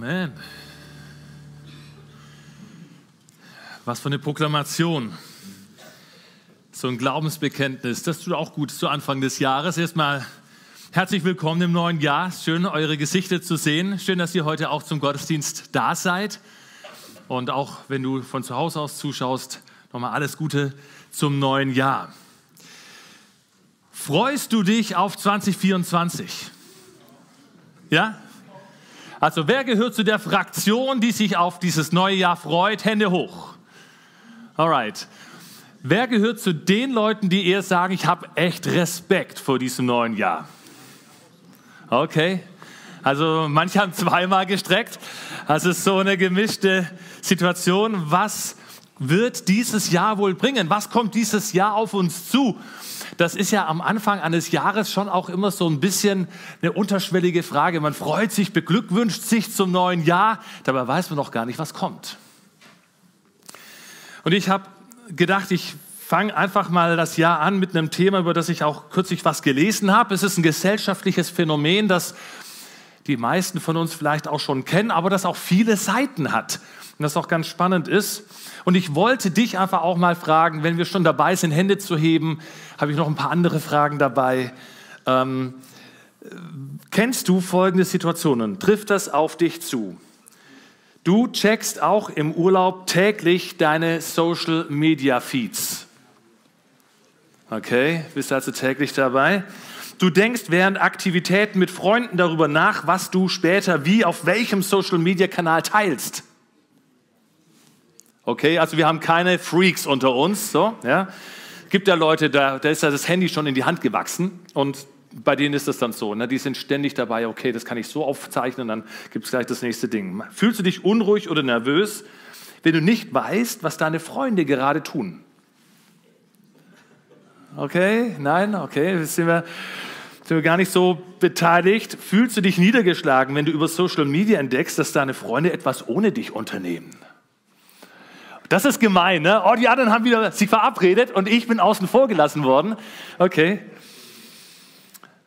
Amen. Was für eine Proklamation. So ein Glaubensbekenntnis. Das tut auch gut zu Anfang des Jahres. Erstmal herzlich willkommen im neuen Jahr. Schön, eure Gesichter zu sehen. Schön, dass ihr heute auch zum Gottesdienst da seid. Und auch wenn du von zu Hause aus zuschaust, nochmal alles Gute zum neuen Jahr. Freust du dich auf 2024? Ja? Also wer gehört zu der Fraktion, die sich auf dieses neue Jahr freut? Hände hoch. Alright. Wer gehört zu den Leuten, die eher sagen, ich habe echt Respekt vor diesem neuen Jahr? Okay. Also manche haben zweimal gestreckt. Also es ist so eine gemischte Situation. Was wird dieses Jahr wohl bringen? Was kommt dieses Jahr auf uns zu? Das ist ja am Anfang eines Jahres schon auch immer so ein bisschen eine unterschwellige Frage. Man freut sich, beglückwünscht sich zum neuen Jahr, dabei weiß man noch gar nicht, was kommt. Und ich habe gedacht, ich fange einfach mal das Jahr an mit einem Thema, über das ich auch kürzlich was gelesen habe. Es ist ein gesellschaftliches Phänomen, das die meisten von uns vielleicht auch schon kennen, aber das auch viele Seiten hat. Und das auch ganz spannend ist. Und ich wollte dich einfach auch mal fragen, wenn wir schon dabei sind, Hände zu heben, habe ich noch ein paar andere Fragen dabei. Ähm, kennst du folgende Situationen? Trifft das auf dich zu? Du checkst auch im Urlaub täglich deine Social Media Feeds. Okay, bist also täglich dabei. Du denkst während Aktivitäten mit Freunden darüber nach, was du später wie auf welchem Social Media Kanal teilst. Okay, also wir haben keine Freaks unter uns. So, ja. Gibt ja Leute, da, da ist ja das Handy schon in die Hand gewachsen und bei denen ist das dann so. Ne? Die sind ständig dabei, okay, das kann ich so aufzeichnen, dann gibt es gleich das nächste Ding. Fühlst du dich unruhig oder nervös, wenn du nicht weißt, was deine Freunde gerade tun? Okay, nein, okay, sind wir, sind gar nicht so beteiligt. Fühlst du dich niedergeschlagen, wenn du über Social Media entdeckst, dass deine Freunde etwas ohne dich unternehmen? Das ist gemein, ne? Oh, die anderen haben wieder sich verabredet und ich bin außen vor gelassen worden. Okay.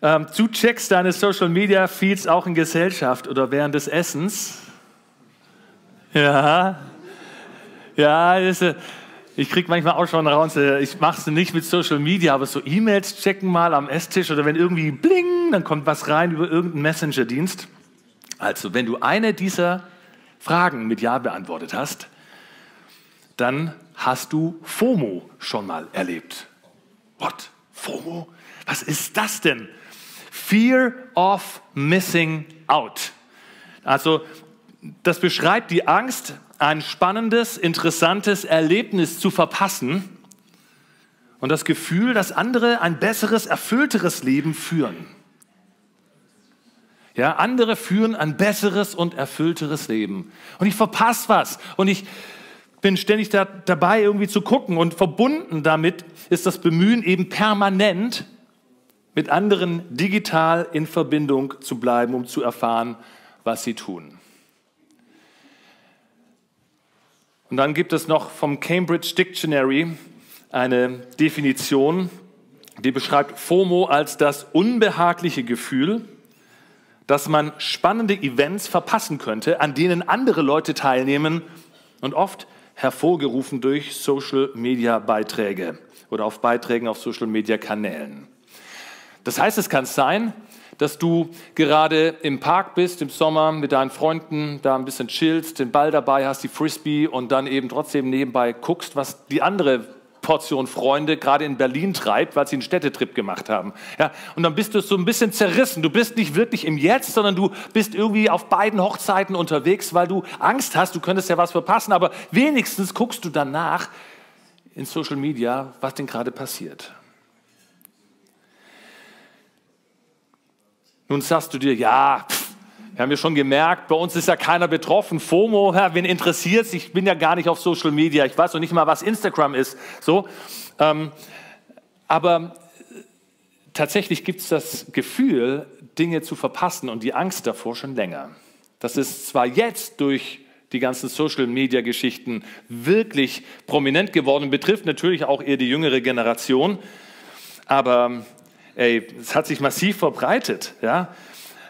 Ähm, du checkst deine Social Media Feeds auch in Gesellschaft oder während des Essens. Ja. Ja, ist, ich kriege manchmal auch schon raus, ich mache es nicht mit Social Media, aber so E-Mails checken mal am Esstisch oder wenn irgendwie bling, dann kommt was rein über irgendeinen Messenger-Dienst. Also, wenn du eine dieser Fragen mit Ja beantwortet hast, dann hast du FOMO schon mal erlebt. What? FOMO? Was ist das denn? Fear of Missing Out. Also das beschreibt die Angst, ein spannendes, interessantes Erlebnis zu verpassen und das Gefühl, dass andere ein besseres, erfüllteres Leben führen. Ja, andere führen ein besseres und erfüllteres Leben. Und ich verpasse was. Und ich bin ständig da, dabei, irgendwie zu gucken. Und verbunden damit ist das Bemühen, eben permanent mit anderen digital in Verbindung zu bleiben, um zu erfahren, was sie tun. Und dann gibt es noch vom Cambridge Dictionary eine Definition, die beschreibt FOMO als das unbehagliche Gefühl, dass man spannende Events verpassen könnte, an denen andere Leute teilnehmen und oft hervorgerufen durch Social-Media-Beiträge oder auf Beiträgen auf Social-Media-Kanälen. Das heißt, es kann sein, dass du gerade im Park bist, im Sommer mit deinen Freunden, da ein bisschen chillst, den Ball dabei hast, die Frisbee und dann eben trotzdem nebenbei guckst, was die andere Portion Freunde gerade in Berlin treibt, weil sie einen Städtetrip gemacht haben. Ja, und dann bist du so ein bisschen zerrissen. Du bist nicht wirklich im Jetzt, sondern du bist irgendwie auf beiden Hochzeiten unterwegs, weil du Angst hast, du könntest ja was verpassen, aber wenigstens guckst du danach in Social Media, was denn gerade passiert. Nun sagst du dir, ja, pff, wir haben ja schon gemerkt, bei uns ist ja keiner betroffen. FOMO, ja, wen interessiert Ich bin ja gar nicht auf Social Media. Ich weiß noch nicht mal, was Instagram ist. So, ähm, aber tatsächlich gibt es das Gefühl, Dinge zu verpassen und die Angst davor schon länger. Das ist zwar jetzt durch die ganzen Social-Media-Geschichten wirklich prominent geworden, betrifft natürlich auch eher die jüngere Generation, aber ey, es hat sich massiv verbreitet. Ja?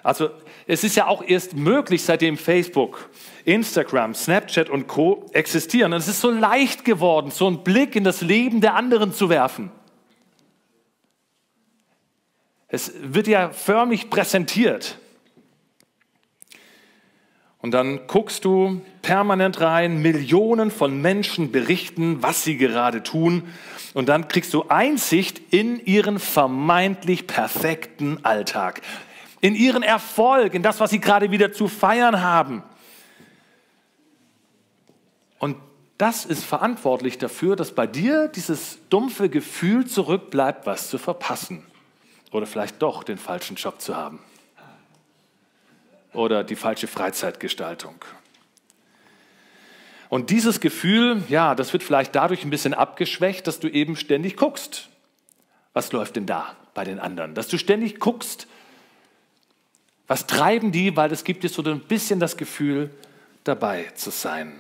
Also es ist ja auch erst möglich, seitdem Facebook, Instagram, Snapchat und Co existieren. Und es ist so leicht geworden, so einen Blick in das Leben der anderen zu werfen. Es wird ja förmlich präsentiert. Und dann guckst du permanent rein, Millionen von Menschen berichten, was sie gerade tun. Und dann kriegst du Einsicht in ihren vermeintlich perfekten Alltag, in ihren Erfolg, in das, was sie gerade wieder zu feiern haben. Und das ist verantwortlich dafür, dass bei dir dieses dumpfe Gefühl zurückbleibt, was zu verpassen. Oder vielleicht doch den falschen Job zu haben oder die falsche Freizeitgestaltung. Und dieses Gefühl, ja, das wird vielleicht dadurch ein bisschen abgeschwächt, dass du eben ständig guckst. Was läuft denn da bei den anderen? Dass du ständig guckst, was treiben die, weil es gibt dir so ein bisschen das Gefühl, dabei zu sein.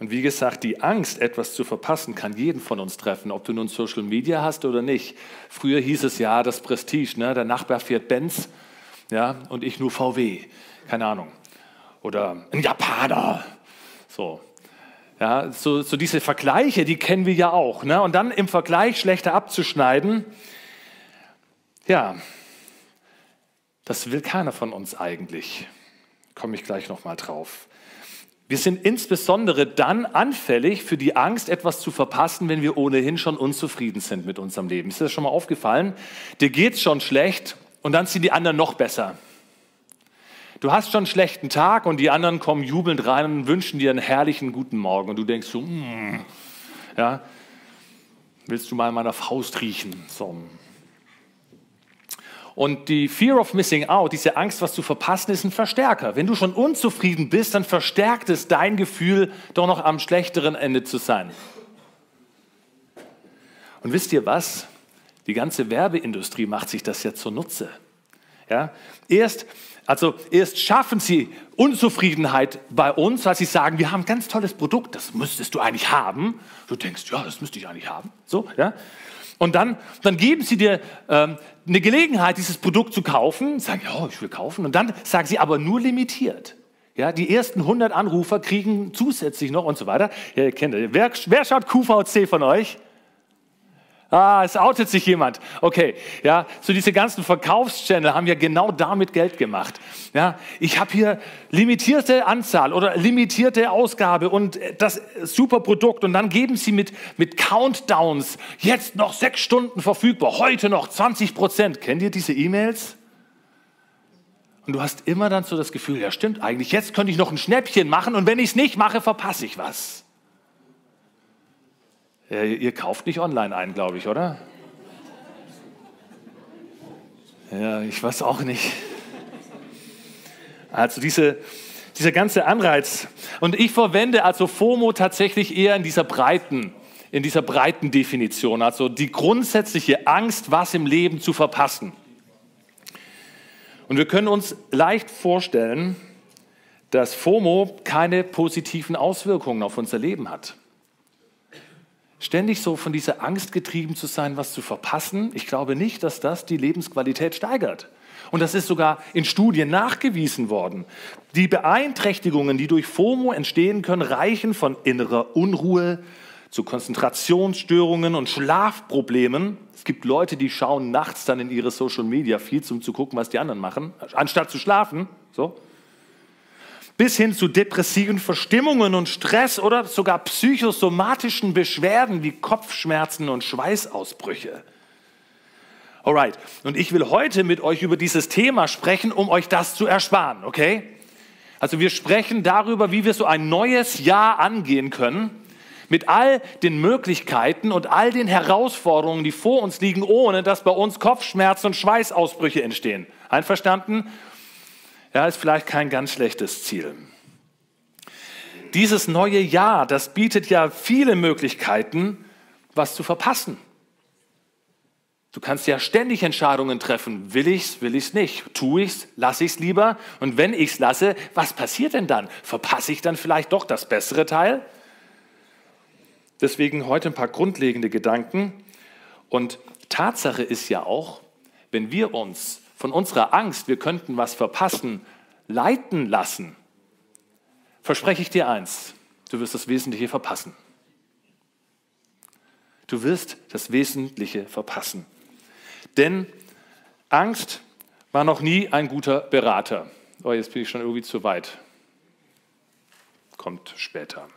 Und wie gesagt, die Angst, etwas zu verpassen, kann jeden von uns treffen, ob du nun Social Media hast oder nicht. Früher hieß es ja, das Prestige, ne? der Nachbar fährt Benz ja, und ich nur VW, keine Ahnung. Oder ein Japaner. So. Ja, so, so diese Vergleiche, die kennen wir ja auch. Ne? Und dann im Vergleich schlechter abzuschneiden, ja, das will keiner von uns eigentlich. Komme ich gleich nochmal drauf. Wir sind insbesondere dann anfällig für die Angst, etwas zu verpassen, wenn wir ohnehin schon unzufrieden sind mit unserem Leben. Ist dir das schon mal aufgefallen? Dir geht es schon schlecht und dann sind die anderen noch besser. Du hast schon einen schlechten Tag und die anderen kommen jubelnd rein und wünschen dir einen herrlichen guten Morgen. Und du denkst so, mm, ja, willst du mal an meiner Faust riechen? So, und die Fear of Missing Out, diese Angst, was zu verpassen, ist ein Verstärker. Wenn du schon unzufrieden bist, dann verstärkt es dein Gefühl, doch noch am schlechteren Ende zu sein. Und wisst ihr was? Die ganze Werbeindustrie macht sich das ja zunutze. Ja? Erst, also erst schaffen sie Unzufriedenheit bei uns, weil sie sagen, wir haben ein ganz tolles Produkt, das müsstest du eigentlich haben. Du denkst, ja, das müsste ich eigentlich haben. So, ja? Und dann, dann geben sie dir ähm, eine Gelegenheit, dieses Produkt zu kaufen, sagen, ja, ich will kaufen. Und dann sagen sie, aber nur limitiert. Ja, die ersten 100 Anrufer kriegen zusätzlich noch und so weiter. Ja, ihr kennt das. Wer, wer schaut QVC von euch? Ah, es outet sich jemand. Okay, ja, so diese ganzen Verkaufschannel haben ja genau damit Geld gemacht. Ja, ich habe hier limitierte Anzahl oder limitierte Ausgabe und das super Produkt und dann geben sie mit, mit Countdowns jetzt noch sechs Stunden verfügbar, heute noch 20 Prozent. Kennt ihr diese E-Mails? Und du hast immer dann so das Gefühl, ja stimmt eigentlich, jetzt könnte ich noch ein Schnäppchen machen und wenn ich es nicht mache, verpasse ich was. Äh, ihr kauft nicht online ein, glaube ich, oder? Ja, ich weiß auch nicht. Also diese, dieser ganze Anreiz. Und ich verwende also FOMO tatsächlich eher in dieser breiten, in dieser breiten Definition. Also die grundsätzliche Angst, was im Leben zu verpassen. Und wir können uns leicht vorstellen, dass FOMO keine positiven Auswirkungen auf unser Leben hat. Ständig so von dieser Angst getrieben zu sein, was zu verpassen, ich glaube nicht, dass das die Lebensqualität steigert. Und das ist sogar in Studien nachgewiesen worden. Die Beeinträchtigungen, die durch FOMO entstehen können, reichen von innerer Unruhe zu Konzentrationsstörungen und Schlafproblemen. Es gibt Leute, die schauen nachts dann in ihre Social Media Feeds, um zu gucken, was die anderen machen, anstatt zu schlafen. So bis hin zu depressiven Verstimmungen und Stress oder sogar psychosomatischen Beschwerden wie Kopfschmerzen und Schweißausbrüche. Alright, und ich will heute mit euch über dieses Thema sprechen, um euch das zu ersparen, okay? Also wir sprechen darüber, wie wir so ein neues Jahr angehen können, mit all den Möglichkeiten und all den Herausforderungen, die vor uns liegen, ohne dass bei uns Kopfschmerzen und Schweißausbrüche entstehen. Einverstanden? Ja, ist vielleicht kein ganz schlechtes Ziel. Dieses neue Jahr, das bietet ja viele Möglichkeiten, was zu verpassen. Du kannst ja ständig Entscheidungen treffen. Will ich's, will ich's nicht? Tue ich's, lasse ich's lieber? Und wenn ich's lasse, was passiert denn dann? Verpasse ich dann vielleicht doch das bessere Teil? Deswegen heute ein paar grundlegende Gedanken. Und Tatsache ist ja auch, wenn wir uns von unserer Angst, wir könnten was verpassen, leiten lassen, verspreche ich dir eins, du wirst das Wesentliche verpassen. Du wirst das Wesentliche verpassen. Denn Angst war noch nie ein guter Berater. Oh, jetzt bin ich schon irgendwie zu weit. Kommt später.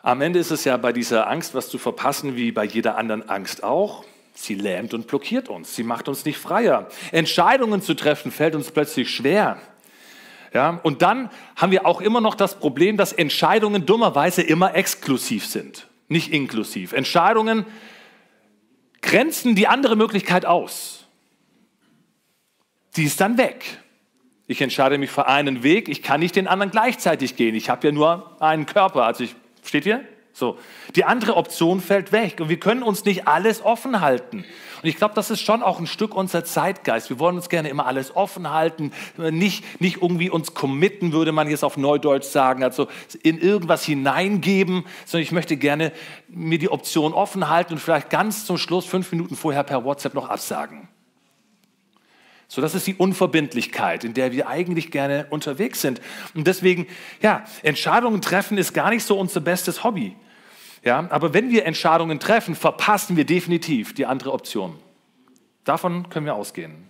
Am Ende ist es ja bei dieser Angst, was zu verpassen, wie bei jeder anderen Angst auch. Sie lähmt und blockiert uns. Sie macht uns nicht freier. Entscheidungen zu treffen fällt uns plötzlich schwer. Ja, und dann haben wir auch immer noch das Problem, dass Entscheidungen dummerweise immer exklusiv sind, nicht inklusiv. Entscheidungen grenzen die andere Möglichkeit aus. Die ist dann weg. Ich entscheide mich für einen Weg, ich kann nicht den anderen gleichzeitig gehen. Ich habe ja nur einen Körper, also ich, steht ihr? So. Die andere Option fällt weg und wir können uns nicht alles offen halten. Und ich glaube, das ist schon auch ein Stück unser Zeitgeist. Wir wollen uns gerne immer alles offen halten, nicht, nicht irgendwie uns committen, würde man jetzt auf Neudeutsch sagen, also in irgendwas hineingeben, sondern ich möchte gerne mir die Option offen halten und vielleicht ganz zum Schluss, fünf Minuten vorher per WhatsApp noch absagen. So, das ist die Unverbindlichkeit, in der wir eigentlich gerne unterwegs sind. Und deswegen, ja, Entscheidungen treffen ist gar nicht so unser bestes Hobby. Ja, aber wenn wir Entscheidungen treffen, verpassen wir definitiv die andere Option. Davon können wir ausgehen.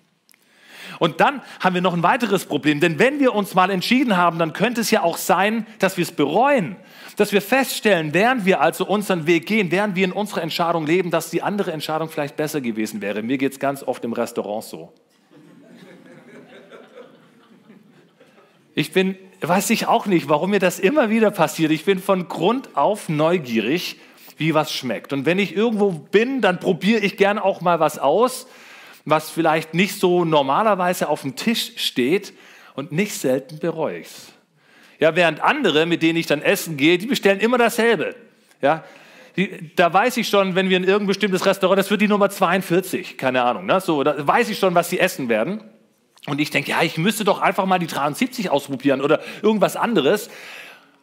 Und dann haben wir noch ein weiteres Problem, denn wenn wir uns mal entschieden haben, dann könnte es ja auch sein, dass wir es bereuen, dass wir feststellen, während wir also unseren Weg gehen, während wir in unserer Entscheidung leben, dass die andere Entscheidung vielleicht besser gewesen wäre. Mir geht es ganz oft im Restaurant so. Ich bin weiß ich auch nicht, warum mir das immer wieder passiert. Ich bin von Grund auf neugierig, wie was schmeckt. Und wenn ich irgendwo bin, dann probiere ich gern auch mal was aus, was vielleicht nicht so normalerweise auf dem Tisch steht und nicht selten bereue ich es. Ja, während andere, mit denen ich dann essen gehe, die bestellen immer dasselbe. Ja, die, da weiß ich schon, wenn wir in irgendein bestimmtes Restaurant, das wird die Nummer 42, keine Ahnung, ne? so, da weiß ich schon, was sie essen werden. Und ich denke, ja, ich müsste doch einfach mal die 73 ausprobieren oder irgendwas anderes.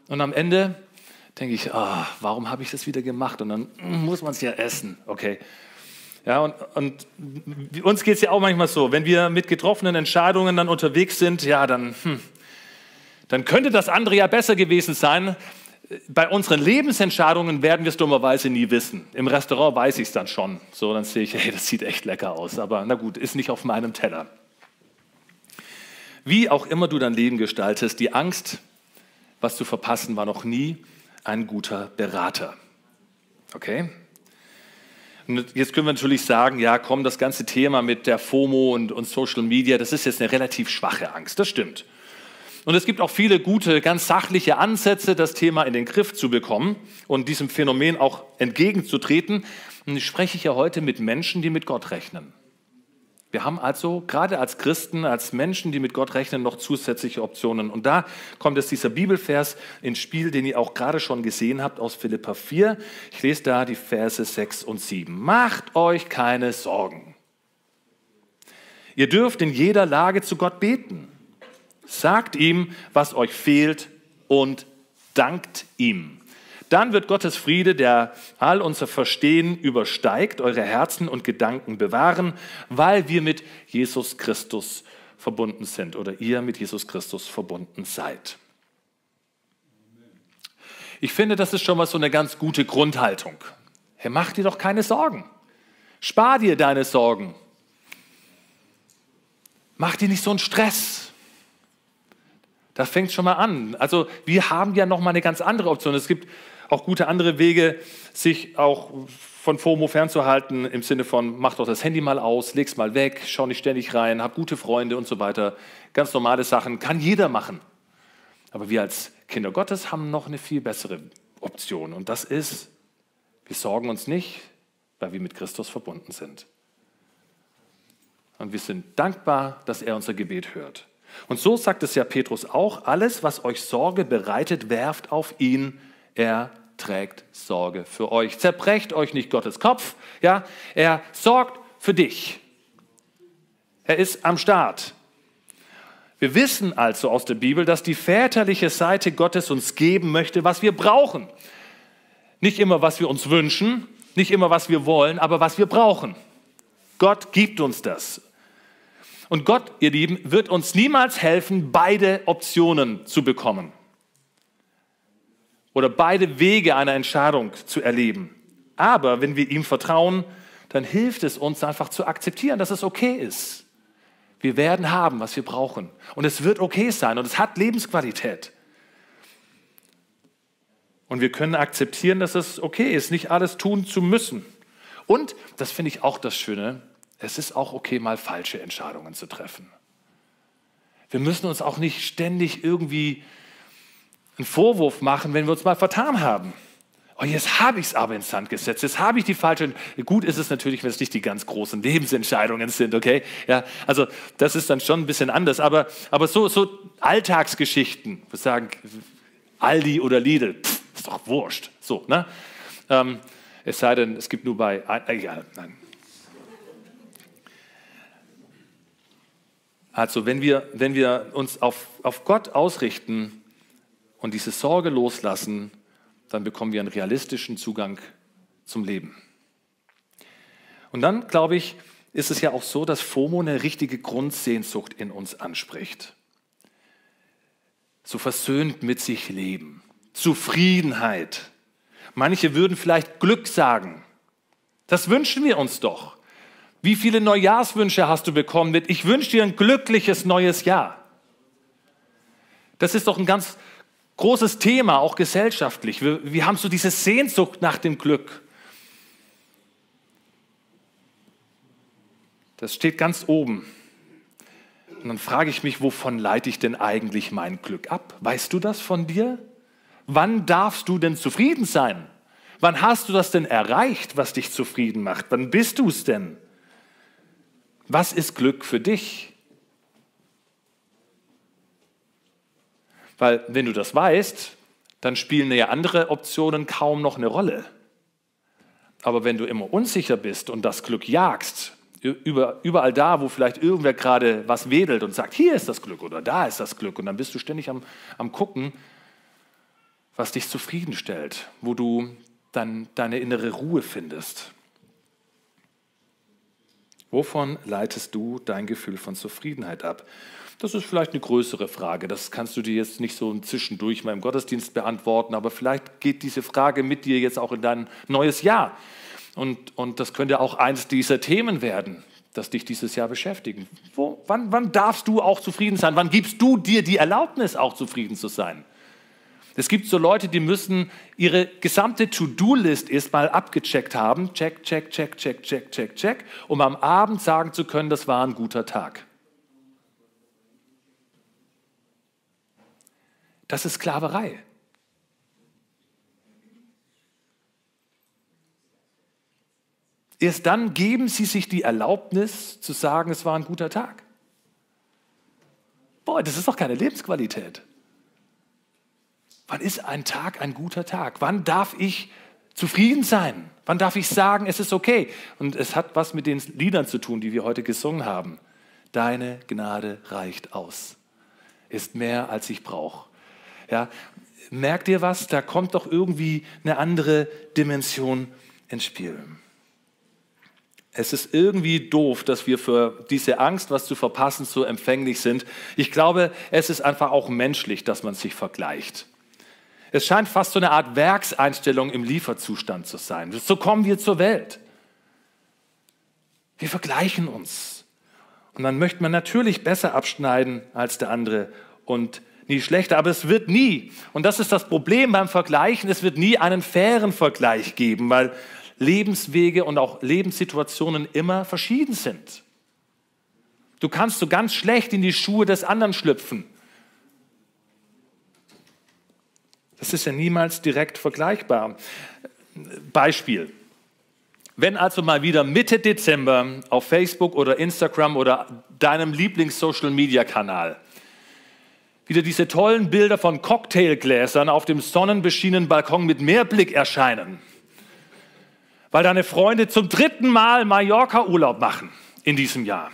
Und am Ende denke ich, oh, warum habe ich das wieder gemacht? Und dann muss man es ja essen. Okay. Ja, und, und uns geht es ja auch manchmal so, wenn wir mit getroffenen Entscheidungen dann unterwegs sind, ja, dann, hm, dann könnte das andere ja besser gewesen sein. Bei unseren Lebensentscheidungen werden wir es dummerweise nie wissen. Im Restaurant weiß ich es dann schon. So, dann sehe ich, hey, das sieht echt lecker aus. Aber na gut, ist nicht auf meinem Teller. Wie auch immer du dein Leben gestaltest, die Angst, was zu verpassen, war noch nie ein guter Berater. Okay? Jetzt können wir natürlich sagen, ja, komm, das ganze Thema mit der FOMO und, und Social Media, das ist jetzt eine relativ schwache Angst. Das stimmt. Und es gibt auch viele gute, ganz sachliche Ansätze, das Thema in den Griff zu bekommen und diesem Phänomen auch entgegenzutreten. Und ich spreche ja heute mit Menschen, die mit Gott rechnen. Wir haben also gerade als Christen, als Menschen, die mit Gott rechnen, noch zusätzliche Optionen. Und da kommt jetzt dieser Bibelvers ins Spiel, den ihr auch gerade schon gesehen habt aus Philippa 4. Ich lese da die Verse 6 und 7. Macht euch keine Sorgen. Ihr dürft in jeder Lage zu Gott beten. Sagt ihm, was euch fehlt und dankt ihm. Dann wird Gottes Friede, der all unser Verstehen übersteigt, eure Herzen und Gedanken bewahren, weil wir mit Jesus Christus verbunden sind oder ihr mit Jesus Christus verbunden seid. Ich finde, das ist schon mal so eine ganz gute Grundhaltung. Hey, mach dir doch keine Sorgen. Spar dir deine Sorgen. Mach dir nicht so einen Stress. Da fängt schon mal an. Also wir haben ja noch mal eine ganz andere Option. Es gibt auch gute andere Wege, sich auch von FOMO fernzuhalten, im Sinne von, mach doch das Handy mal aus, leg's mal weg, schau nicht ständig rein, hab gute Freunde und so weiter. Ganz normale Sachen, kann jeder machen. Aber wir als Kinder Gottes haben noch eine viel bessere Option. Und das ist, wir sorgen uns nicht, weil wir mit Christus verbunden sind. Und wir sind dankbar, dass er unser Gebet hört. Und so sagt es ja Petrus auch, alles, was euch Sorge bereitet, werft auf ihn, er trägt Sorge für euch. Zerbrecht euch nicht Gottes Kopf, ja? Er sorgt für dich. Er ist am Start. Wir wissen also aus der Bibel, dass die väterliche Seite Gottes uns geben möchte, was wir brauchen. Nicht immer, was wir uns wünschen, nicht immer, was wir wollen, aber was wir brauchen. Gott gibt uns das. Und Gott, ihr Lieben, wird uns niemals helfen, beide Optionen zu bekommen oder beide Wege einer Entscheidung zu erleben. Aber wenn wir ihm vertrauen, dann hilft es uns einfach zu akzeptieren, dass es okay ist. Wir werden haben, was wir brauchen. Und es wird okay sein und es hat Lebensqualität. Und wir können akzeptieren, dass es okay ist, nicht alles tun zu müssen. Und, das finde ich auch das Schöne, es ist auch okay, mal falsche Entscheidungen zu treffen. Wir müssen uns auch nicht ständig irgendwie einen Vorwurf machen, wenn wir uns mal vertan haben. Oh, jetzt habe ich es aber ins Sand gesetzt. Jetzt habe ich die falsche. Gut ist es natürlich, wenn es nicht die ganz großen Lebensentscheidungen sind, okay? Ja, also das ist dann schon ein bisschen anders. Aber, aber so, so Alltagsgeschichten, wir sagen Aldi oder Lidl, pff, ist doch wurscht. So, ne? Ähm, es sei denn, es gibt nur bei. Egal, nein. Also, wenn wir, wenn wir uns auf, auf Gott ausrichten und diese Sorge loslassen, dann bekommen wir einen realistischen Zugang zum Leben. Und dann, glaube ich, ist es ja auch so, dass FOMO eine richtige Grundsehnsucht in uns anspricht. So versöhnt mit sich leben, Zufriedenheit. Manche würden vielleicht Glück sagen. Das wünschen wir uns doch. Wie viele Neujahrswünsche hast du bekommen mit, ich wünsche dir ein glückliches neues Jahr? Das ist doch ein ganz großes Thema, auch gesellschaftlich. Wir, wir haben so diese Sehnsucht nach dem Glück. Das steht ganz oben. Und dann frage ich mich, wovon leite ich denn eigentlich mein Glück ab? Weißt du das von dir? Wann darfst du denn zufrieden sein? Wann hast du das denn erreicht, was dich zufrieden macht? Wann bist du es denn? Was ist Glück für dich? Weil wenn du das weißt, dann spielen ja andere Optionen kaum noch eine Rolle. Aber wenn du immer unsicher bist und das Glück jagst, überall da, wo vielleicht irgendwer gerade was wedelt und sagt, hier ist das Glück oder da ist das Glück, und dann bist du ständig am, am Gucken, was dich zufriedenstellt, wo du dann deine innere Ruhe findest. Wovon leitest du dein Gefühl von Zufriedenheit ab? Das ist vielleicht eine größere Frage. Das kannst du dir jetzt nicht so zwischendurch mal im Gottesdienst beantworten, aber vielleicht geht diese Frage mit dir jetzt auch in dein neues Jahr. Und, und das könnte auch eines dieser Themen werden, das dich dieses Jahr beschäftigen. Wo, wann, wann darfst du auch zufrieden sein? Wann gibst du dir die Erlaubnis, auch zufrieden zu sein? Es gibt so Leute, die müssen ihre gesamte To-Do-List erstmal abgecheckt haben. Check, check, check, check, check, check, check, um am Abend sagen zu können, das war ein guter Tag. Das ist Sklaverei. Erst dann geben sie sich die Erlaubnis zu sagen, es war ein guter Tag. Boah, das ist doch keine Lebensqualität. Wann ist ein Tag ein guter Tag? Wann darf ich zufrieden sein? Wann darf ich sagen, es ist okay? Und es hat was mit den Liedern zu tun, die wir heute gesungen haben. Deine Gnade reicht aus, ist mehr als ich brauche. Ja, merkt ihr was? Da kommt doch irgendwie eine andere Dimension ins Spiel. Es ist irgendwie doof, dass wir für diese Angst, was zu verpassen, so empfänglich sind. Ich glaube, es ist einfach auch menschlich, dass man sich vergleicht. Es scheint fast so eine Art Werkseinstellung im Lieferzustand zu sein. So kommen wir zur Welt. Wir vergleichen uns. Und dann möchte man natürlich besser abschneiden als der andere und nie schlechter. Aber es wird nie, und das ist das Problem beim Vergleichen, es wird nie einen fairen Vergleich geben, weil Lebenswege und auch Lebenssituationen immer verschieden sind. Du kannst so ganz schlecht in die Schuhe des anderen schlüpfen. Das ist ja niemals direkt vergleichbar. Beispiel. Wenn also mal wieder Mitte Dezember auf Facebook oder Instagram oder deinem Lieblings-Social-Media-Kanal wieder diese tollen Bilder von Cocktailgläsern auf dem sonnenbeschienenen Balkon mit Meerblick erscheinen, weil deine Freunde zum dritten Mal Mallorca-Urlaub machen in diesem Jahr,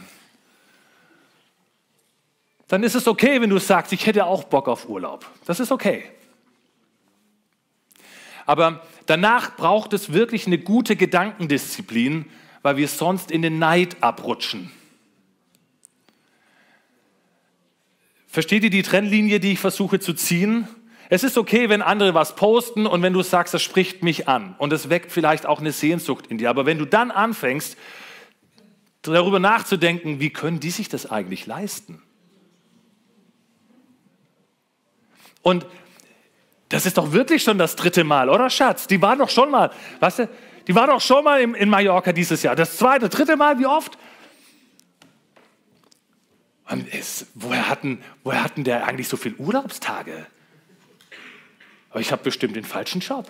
dann ist es okay, wenn du sagst, ich hätte auch Bock auf Urlaub. Das ist okay. Aber danach braucht es wirklich eine gute Gedankendisziplin, weil wir sonst in den Neid abrutschen. Versteht ihr die Trennlinie, die ich versuche zu ziehen? Es ist okay, wenn andere was posten und wenn du sagst, das spricht mich an und es weckt vielleicht auch eine Sehnsucht in dir. Aber wenn du dann anfängst, darüber nachzudenken, wie können die sich das eigentlich leisten? Und das ist doch wirklich schon das dritte Mal, oder Schatz? Die war doch schon mal, weißt du, die war doch schon mal in, in Mallorca dieses Jahr. Das zweite, dritte Mal, wie oft? Es, woher, hatten, woher hatten der eigentlich so viele Urlaubstage? Aber ich habe bestimmt den falschen Job.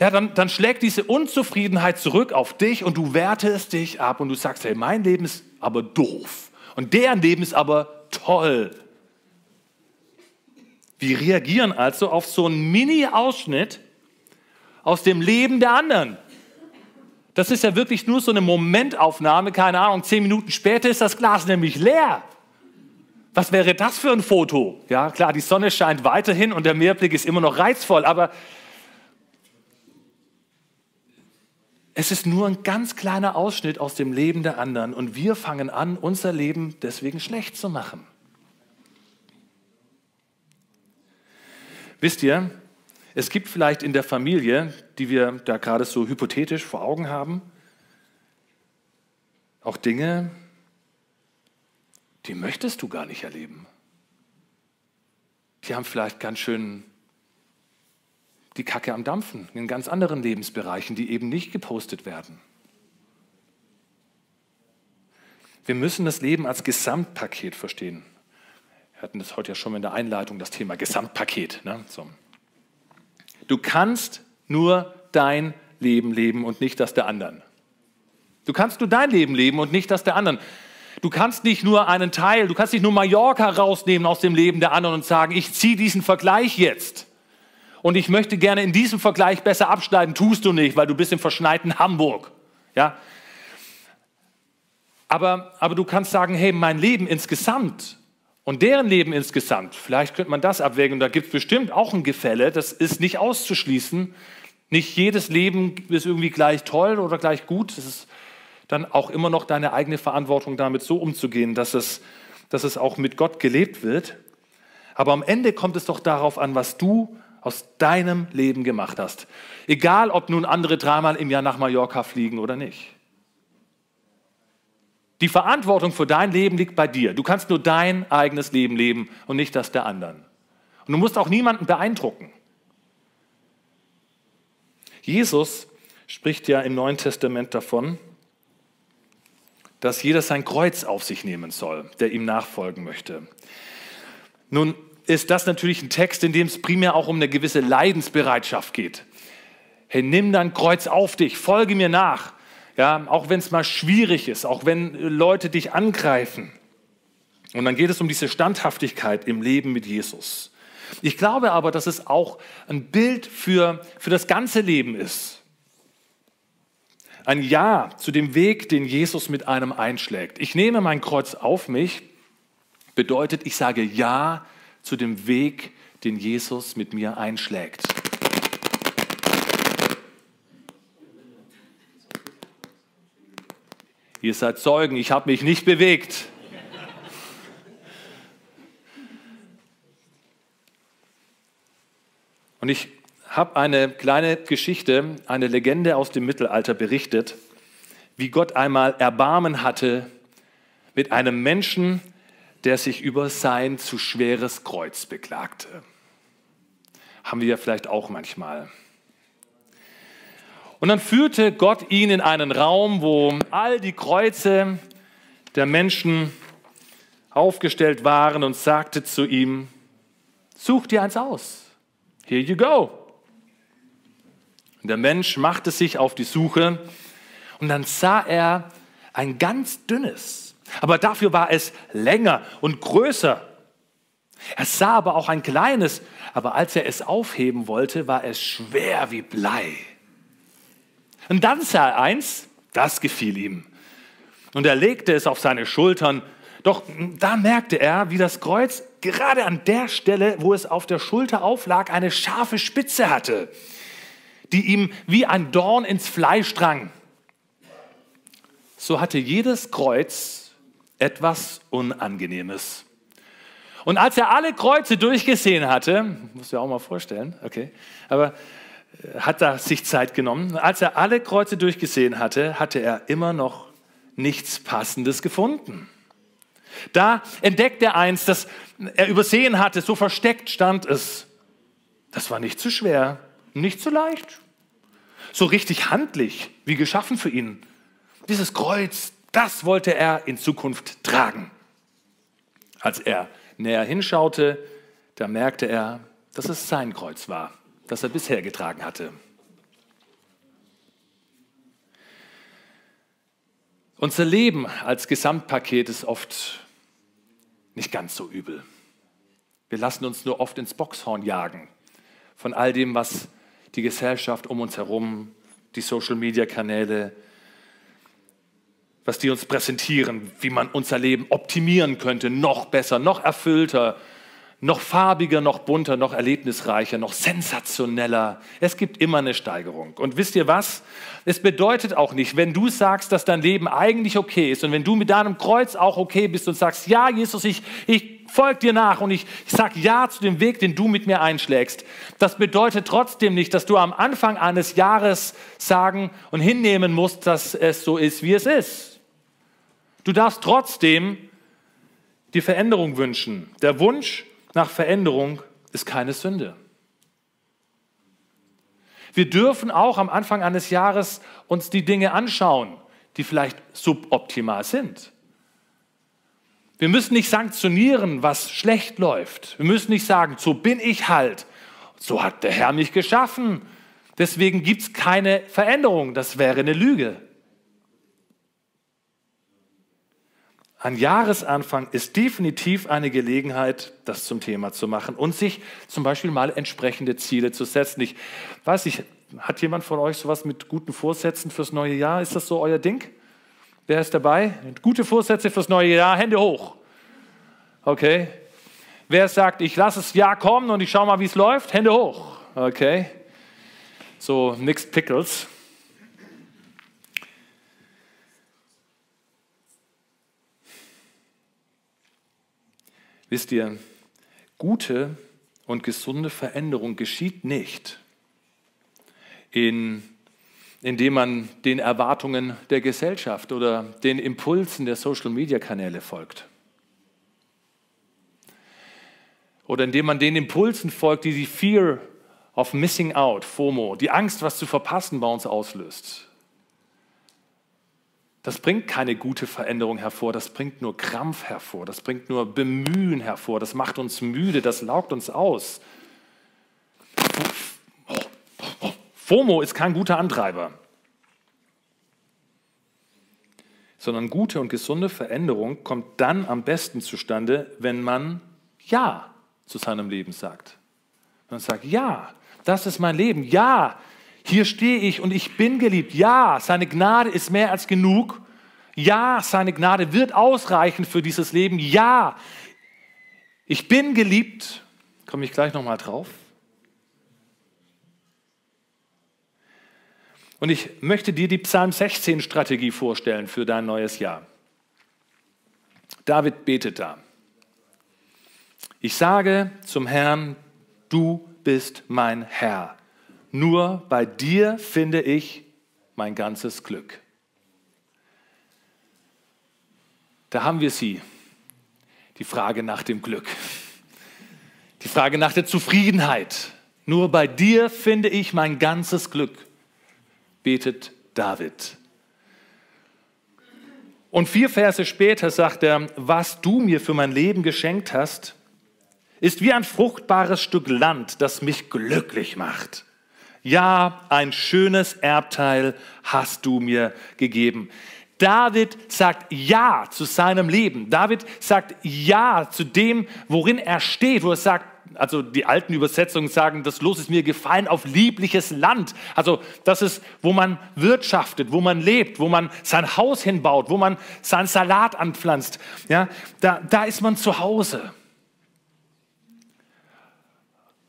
Ja, dann, dann schlägt diese Unzufriedenheit zurück auf dich und du wertest dich ab und du sagst, hey, mein Leben ist aber doof und deren Leben ist aber toll. Wir reagieren also auf so einen Mini-Ausschnitt aus dem Leben der anderen. Das ist ja wirklich nur so eine Momentaufnahme, keine Ahnung, zehn Minuten später ist das Glas nämlich leer. Was wäre das für ein Foto? Ja, klar, die Sonne scheint weiterhin und der Meerblick ist immer noch reizvoll, aber es ist nur ein ganz kleiner Ausschnitt aus dem Leben der anderen und wir fangen an, unser Leben deswegen schlecht zu machen. Wisst ihr, es gibt vielleicht in der Familie, die wir da gerade so hypothetisch vor Augen haben, auch Dinge, die möchtest du gar nicht erleben. Die haben vielleicht ganz schön die Kacke am Dampfen in ganz anderen Lebensbereichen, die eben nicht gepostet werden. Wir müssen das Leben als Gesamtpaket verstehen. Wir hatten das heute ja schon in der Einleitung, das Thema Gesamtpaket. Ne? So. Du kannst nur dein Leben leben und nicht das der anderen. Du kannst nur dein Leben leben und nicht das der anderen. Du kannst nicht nur einen Teil, du kannst nicht nur Mallorca rausnehmen aus dem Leben der anderen und sagen, ich ziehe diesen Vergleich jetzt. Und ich möchte gerne in diesem Vergleich besser abschneiden, tust du nicht, weil du bist im verschneiten Hamburg. Ja? Aber, aber du kannst sagen, hey, mein Leben insgesamt und deren Leben insgesamt, vielleicht könnte man das abwägen, und da gibt es bestimmt auch ein Gefälle, das ist nicht auszuschließen. Nicht jedes Leben ist irgendwie gleich toll oder gleich gut. Das ist dann auch immer noch deine eigene Verantwortung, damit so umzugehen, dass es, dass es auch mit Gott gelebt wird. Aber am Ende kommt es doch darauf an, was du aus deinem Leben gemacht hast. Egal, ob nun andere dreimal im Jahr nach Mallorca fliegen oder nicht. Die Verantwortung für dein Leben liegt bei dir. Du kannst nur dein eigenes Leben leben und nicht das der anderen. Und du musst auch niemanden beeindrucken. Jesus spricht ja im Neuen Testament davon, dass jeder sein Kreuz auf sich nehmen soll, der ihm nachfolgen möchte. Nun ist das natürlich ein Text, in dem es primär auch um eine gewisse Leidensbereitschaft geht. Hey, nimm dein Kreuz auf dich, folge mir nach. Ja, auch wenn es mal schwierig ist, auch wenn Leute dich angreifen. Und dann geht es um diese Standhaftigkeit im Leben mit Jesus. Ich glaube aber, dass es auch ein Bild für, für das ganze Leben ist. Ein Ja zu dem Weg, den Jesus mit einem einschlägt. Ich nehme mein Kreuz auf mich, bedeutet, ich sage Ja zu dem Weg, den Jesus mit mir einschlägt. Ihr seid Zeugen, ich habe mich nicht bewegt. Und ich habe eine kleine Geschichte, eine Legende aus dem Mittelalter berichtet, wie Gott einmal Erbarmen hatte mit einem Menschen, der sich über sein zu schweres Kreuz beklagte. Haben wir ja vielleicht auch manchmal. Und dann führte Gott ihn in einen Raum, wo all die Kreuze der Menschen aufgestellt waren und sagte zu ihm, such dir eins aus. Here you go. Und der Mensch machte sich auf die Suche und dann sah er ein ganz dünnes, aber dafür war es länger und größer. Er sah aber auch ein kleines, aber als er es aufheben wollte, war es schwer wie Blei. Und dann sah er eins, das gefiel ihm. Und er legte es auf seine Schultern. Doch da merkte er, wie das Kreuz gerade an der Stelle, wo es auf der Schulter auflag, eine scharfe Spitze hatte, die ihm wie ein Dorn ins Fleisch drang. so hatte jedes Kreuz etwas Unangenehmes. Und als er alle Kreuze durchgesehen hatte, muss ich auch mal vorstellen, okay, aber hat er sich Zeit genommen. Als er alle Kreuze durchgesehen hatte, hatte er immer noch nichts Passendes gefunden. Da entdeckt er eins, das er übersehen hatte, so versteckt stand es. Das war nicht zu schwer, nicht zu leicht. So richtig handlich, wie geschaffen für ihn. Dieses Kreuz, das wollte er in Zukunft tragen. Als er näher hinschaute, da merkte er, dass es sein Kreuz war, das er bisher getragen hatte. Unser Leben als Gesamtpaket ist oft nicht ganz so übel. Wir lassen uns nur oft ins Boxhorn jagen von all dem, was die Gesellschaft um uns herum, die Social-Media-Kanäle, was die uns präsentieren, wie man unser Leben optimieren könnte, noch besser, noch erfüllter, noch farbiger, noch bunter, noch erlebnisreicher, noch sensationeller. Es gibt immer eine Steigerung. Und wisst ihr was? Es bedeutet auch nicht, wenn du sagst, dass dein Leben eigentlich okay ist und wenn du mit deinem Kreuz auch okay bist und sagst, ja, Jesus, ich, ich folge dir nach und ich, ich sage ja zu dem Weg, den du mit mir einschlägst. Das bedeutet trotzdem nicht, dass du am Anfang eines Jahres sagen und hinnehmen musst, dass es so ist, wie es ist. Du darfst trotzdem die Veränderung wünschen. Der Wunsch nach Veränderung ist keine Sünde. Wir dürfen auch am Anfang eines Jahres uns die Dinge anschauen, die vielleicht suboptimal sind. Wir müssen nicht sanktionieren, was schlecht läuft. Wir müssen nicht sagen, so bin ich halt. So hat der Herr mich geschaffen. Deswegen gibt es keine Veränderung. Das wäre eine Lüge. Ein Jahresanfang ist definitiv eine Gelegenheit, das zum Thema zu machen und sich zum Beispiel mal entsprechende Ziele zu setzen. Ich weiß nicht, hat jemand von euch sowas mit guten Vorsätzen fürs neue Jahr? Ist das so euer Ding? Wer ist dabei? Gute Vorsätze fürs neue Jahr, Hände hoch. Okay. Wer sagt, ich lasse das Jahr kommen und ich schaue mal, wie es läuft? Hände hoch. Okay. So, nix Pickles. Wisst ihr, gute und gesunde Veränderung geschieht nicht, in, indem man den Erwartungen der Gesellschaft oder den Impulsen der Social-Media-Kanäle folgt. Oder indem man den Impulsen folgt, die die Fear of Missing Out, FOMO, die Angst, was zu verpassen, bei uns auslöst. Das bringt keine gute Veränderung hervor, das bringt nur Krampf hervor, das bringt nur Bemühen hervor, das macht uns müde, das laugt uns aus. FOMO ist kein guter Antreiber, sondern gute und gesunde Veränderung kommt dann am besten zustande, wenn man Ja zu seinem Leben sagt. Man sagt, ja, das ist mein Leben, ja, hier stehe ich und ich bin geliebt. Ja, seine Gnade ist mehr als genug. Ja, seine Gnade wird ausreichen für dieses Leben. Ja, ich bin geliebt. Komme ich gleich nochmal drauf. Und ich möchte dir die Psalm 16 Strategie vorstellen für dein neues Jahr. David betet da. Ich sage zum Herrn, du bist mein Herr. Nur bei dir finde ich mein ganzes Glück. Da haben wir sie, die Frage nach dem Glück, die Frage nach der Zufriedenheit. Nur bei dir finde ich mein ganzes Glück, betet David. Und vier Verse später sagt er, was du mir für mein Leben geschenkt hast, ist wie ein fruchtbares Stück Land, das mich glücklich macht. Ja, ein schönes Erbteil hast du mir gegeben. David sagt Ja zu seinem Leben. David sagt Ja zu dem, worin er steht, wo er sagt, also die alten Übersetzungen sagen, das Los ist mir gefallen auf liebliches Land. Also das ist, wo man wirtschaftet, wo man lebt, wo man sein Haus hinbaut, wo man seinen Salat anpflanzt. Ja, da, da ist man zu Hause.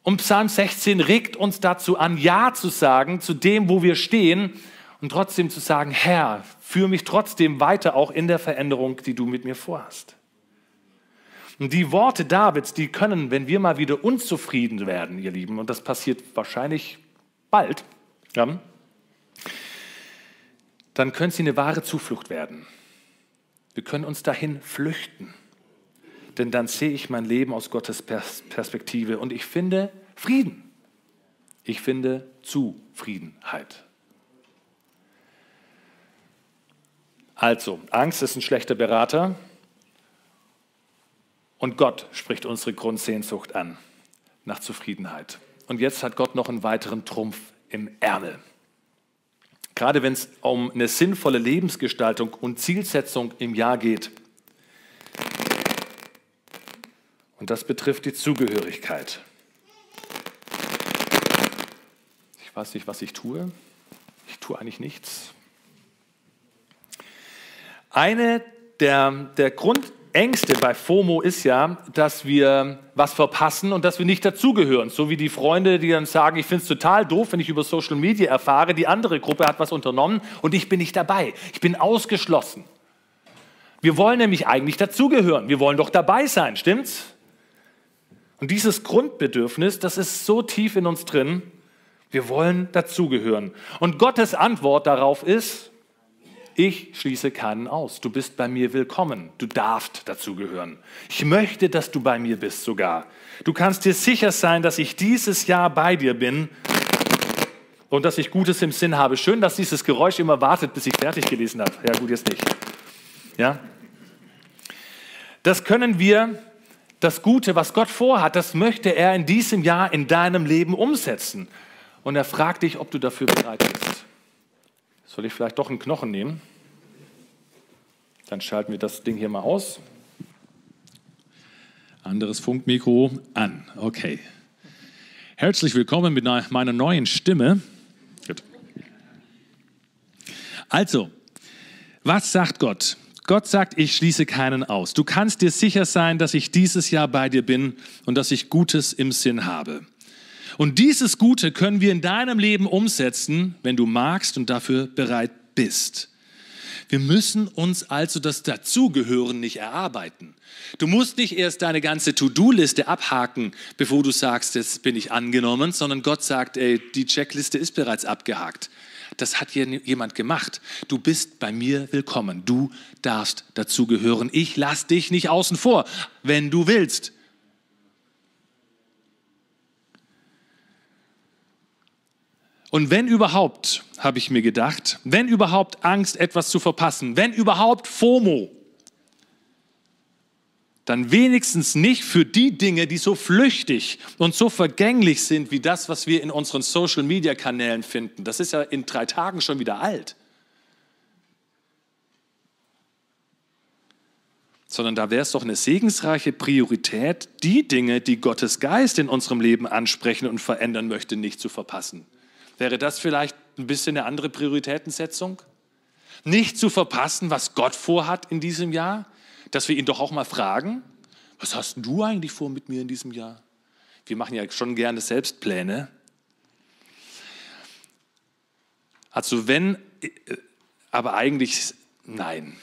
Und Psalm 16 regt uns dazu an, Ja zu sagen zu dem, wo wir stehen und trotzdem zu sagen, Herr, Führe mich trotzdem weiter, auch in der Veränderung, die du mit mir vorhast. Und die Worte Davids, die können, wenn wir mal wieder unzufrieden werden, ihr Lieben, und das passiert wahrscheinlich bald, ja, dann können sie eine wahre Zuflucht werden. Wir können uns dahin flüchten, denn dann sehe ich mein Leben aus Gottes Perspektive und ich finde Frieden. Ich finde Zufriedenheit. Also, Angst ist ein schlechter Berater und Gott spricht unsere Grundsehnsucht an nach Zufriedenheit. Und jetzt hat Gott noch einen weiteren Trumpf im Ärmel. Gerade wenn es um eine sinnvolle Lebensgestaltung und Zielsetzung im Jahr geht. Und das betrifft die Zugehörigkeit. Ich weiß nicht, was ich tue. Ich tue eigentlich nichts. Eine der, der Grundängste bei FOMO ist ja, dass wir was verpassen und dass wir nicht dazugehören. So wie die Freunde, die dann sagen, ich finde es total doof, wenn ich über Social Media erfahre, die andere Gruppe hat was unternommen und ich bin nicht dabei. Ich bin ausgeschlossen. Wir wollen nämlich eigentlich dazugehören. Wir wollen doch dabei sein, stimmt's? Und dieses Grundbedürfnis, das ist so tief in uns drin, wir wollen dazugehören. Und Gottes Antwort darauf ist, ich schließe keinen aus. Du bist bei mir willkommen. Du darfst dazugehören. Ich möchte, dass du bei mir bist sogar. Du kannst dir sicher sein, dass ich dieses Jahr bei dir bin und dass ich Gutes im Sinn habe. Schön, dass dieses Geräusch immer wartet, bis ich fertig gelesen habe. Ja, gut, jetzt nicht. Ja? Das können wir, das Gute, was Gott vorhat, das möchte er in diesem Jahr in deinem Leben umsetzen. Und er fragt dich, ob du dafür bereit bist. Soll ich vielleicht doch einen Knochen nehmen? Dann schalten wir das Ding hier mal aus. Anderes Funkmikro an. Okay. Herzlich willkommen mit meiner neuen Stimme. Gut. Also, was sagt Gott? Gott sagt, ich schließe keinen aus. Du kannst dir sicher sein, dass ich dieses Jahr bei dir bin und dass ich Gutes im Sinn habe. Und dieses Gute können wir in deinem Leben umsetzen, wenn du magst und dafür bereit bist. Wir müssen uns also das Dazugehören nicht erarbeiten. Du musst nicht erst deine ganze To-Do-Liste abhaken, bevor du sagst, jetzt bin ich angenommen, sondern Gott sagt, ey, die Checkliste ist bereits abgehakt. Das hat hier jemand gemacht. Du bist bei mir willkommen. Du darfst dazugehören. Ich lass dich nicht außen vor, wenn du willst. Und wenn überhaupt, habe ich mir gedacht, wenn überhaupt Angst, etwas zu verpassen, wenn überhaupt FOMO, dann wenigstens nicht für die Dinge, die so flüchtig und so vergänglich sind wie das, was wir in unseren Social-Media-Kanälen finden. Das ist ja in drei Tagen schon wieder alt. Sondern da wäre es doch eine segensreiche Priorität, die Dinge, die Gottes Geist in unserem Leben ansprechen und verändern möchte, nicht zu verpassen. Wäre das vielleicht ein bisschen eine andere Prioritätensetzung? Nicht zu verpassen, was Gott vorhat in diesem Jahr, dass wir ihn doch auch mal fragen, was hast du eigentlich vor mit mir in diesem Jahr? Wir machen ja schon gerne Selbstpläne. Also wenn, äh, aber eigentlich nein.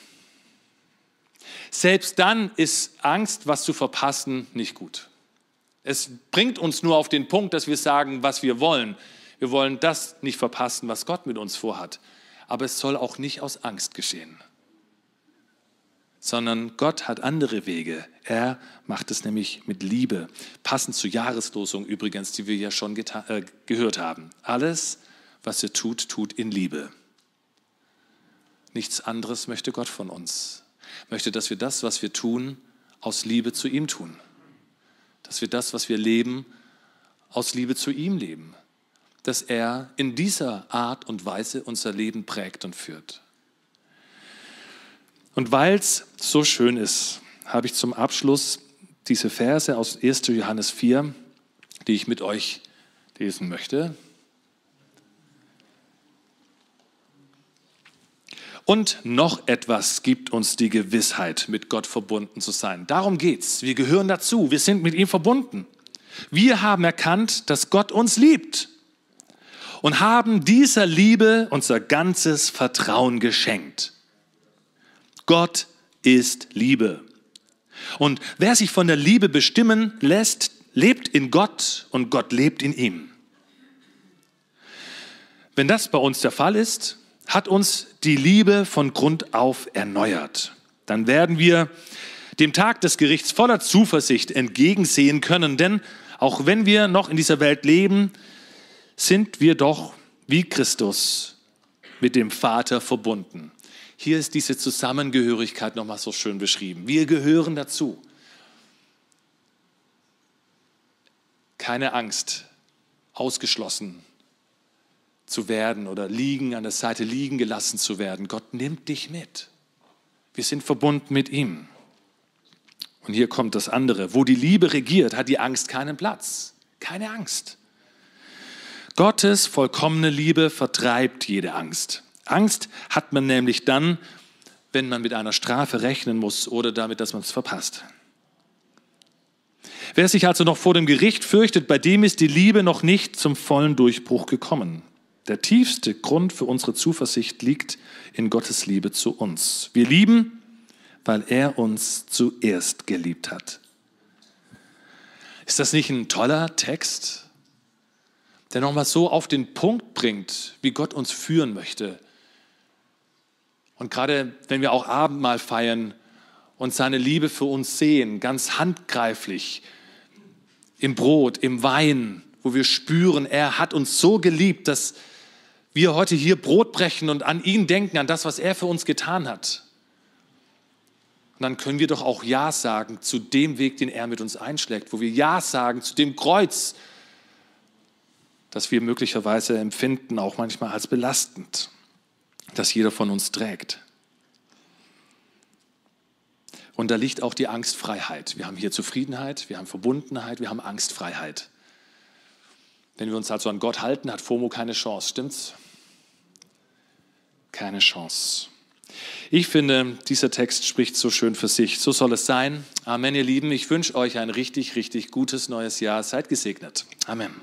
Selbst dann ist Angst, was zu verpassen, nicht gut. Es bringt uns nur auf den Punkt, dass wir sagen, was wir wollen. Wir wollen das nicht verpassen, was Gott mit uns vorhat. Aber es soll auch nicht aus Angst geschehen, sondern Gott hat andere Wege. Er macht es nämlich mit Liebe. Passend zur Jahreslosung übrigens, die wir ja schon äh, gehört haben. Alles, was er tut, tut in Liebe. Nichts anderes möchte Gott von uns. Möchte, dass wir das, was wir tun, aus Liebe zu ihm tun. Dass wir das, was wir leben, aus Liebe zu ihm leben dass er in dieser Art und Weise unser Leben prägt und führt. Und weil es so schön ist, habe ich zum Abschluss diese Verse aus 1. Johannes 4, die ich mit euch lesen möchte. Und noch etwas gibt uns die Gewissheit, mit Gott verbunden zu sein. Darum geht's. Wir gehören dazu. Wir sind mit ihm verbunden. Wir haben erkannt, dass Gott uns liebt und haben dieser Liebe unser ganzes Vertrauen geschenkt. Gott ist Liebe. Und wer sich von der Liebe bestimmen lässt, lebt in Gott und Gott lebt in ihm. Wenn das bei uns der Fall ist, hat uns die Liebe von Grund auf erneuert. Dann werden wir dem Tag des Gerichts voller Zuversicht entgegensehen können, denn auch wenn wir noch in dieser Welt leben, sind wir doch wie Christus mit dem Vater verbunden. Hier ist diese Zusammengehörigkeit nochmal so schön beschrieben. Wir gehören dazu. Keine Angst, ausgeschlossen zu werden oder liegen, an der Seite liegen gelassen zu werden. Gott nimmt dich mit. Wir sind verbunden mit ihm. Und hier kommt das andere. Wo die Liebe regiert, hat die Angst keinen Platz. Keine Angst. Gottes vollkommene Liebe vertreibt jede Angst. Angst hat man nämlich dann, wenn man mit einer Strafe rechnen muss oder damit, dass man es verpasst. Wer sich also noch vor dem Gericht fürchtet, bei dem ist die Liebe noch nicht zum vollen Durchbruch gekommen. Der tiefste Grund für unsere Zuversicht liegt in Gottes Liebe zu uns. Wir lieben, weil er uns zuerst geliebt hat. Ist das nicht ein toller Text, der nochmal so auf den Punkt bringt, wie Gott uns führen möchte? Und gerade wenn wir auch Abendmahl feiern und seine Liebe für uns sehen, ganz handgreiflich, im Brot, im Wein, wo wir spüren, er hat uns so geliebt, dass wir heute hier Brot brechen und an ihn denken, an das, was er für uns getan hat. Und dann können wir doch auch Ja sagen zu dem Weg, den er mit uns einschlägt, wo wir Ja sagen zu dem Kreuz, das wir möglicherweise empfinden, auch manchmal als belastend, das jeder von uns trägt. Und da liegt auch die Angstfreiheit. Wir haben hier Zufriedenheit, wir haben Verbundenheit, wir haben Angstfreiheit. Wenn wir uns also an Gott halten, hat FOMO keine Chance, stimmt's? Keine Chance. Ich finde, dieser Text spricht so schön für sich. So soll es sein. Amen, ihr Lieben. Ich wünsche euch ein richtig, richtig gutes neues Jahr. Seid gesegnet. Amen.